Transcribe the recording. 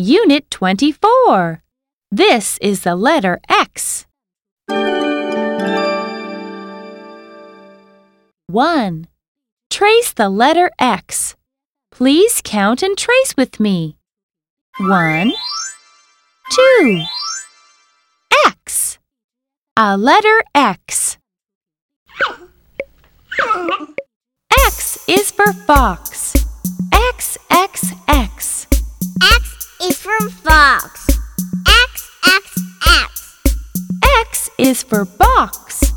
Unit 24. This is the letter X. 1. Trace the letter X. Please count and trace with me. 1, 2. X. A letter X. X is for fox. For fox. X, X, X. X is for box.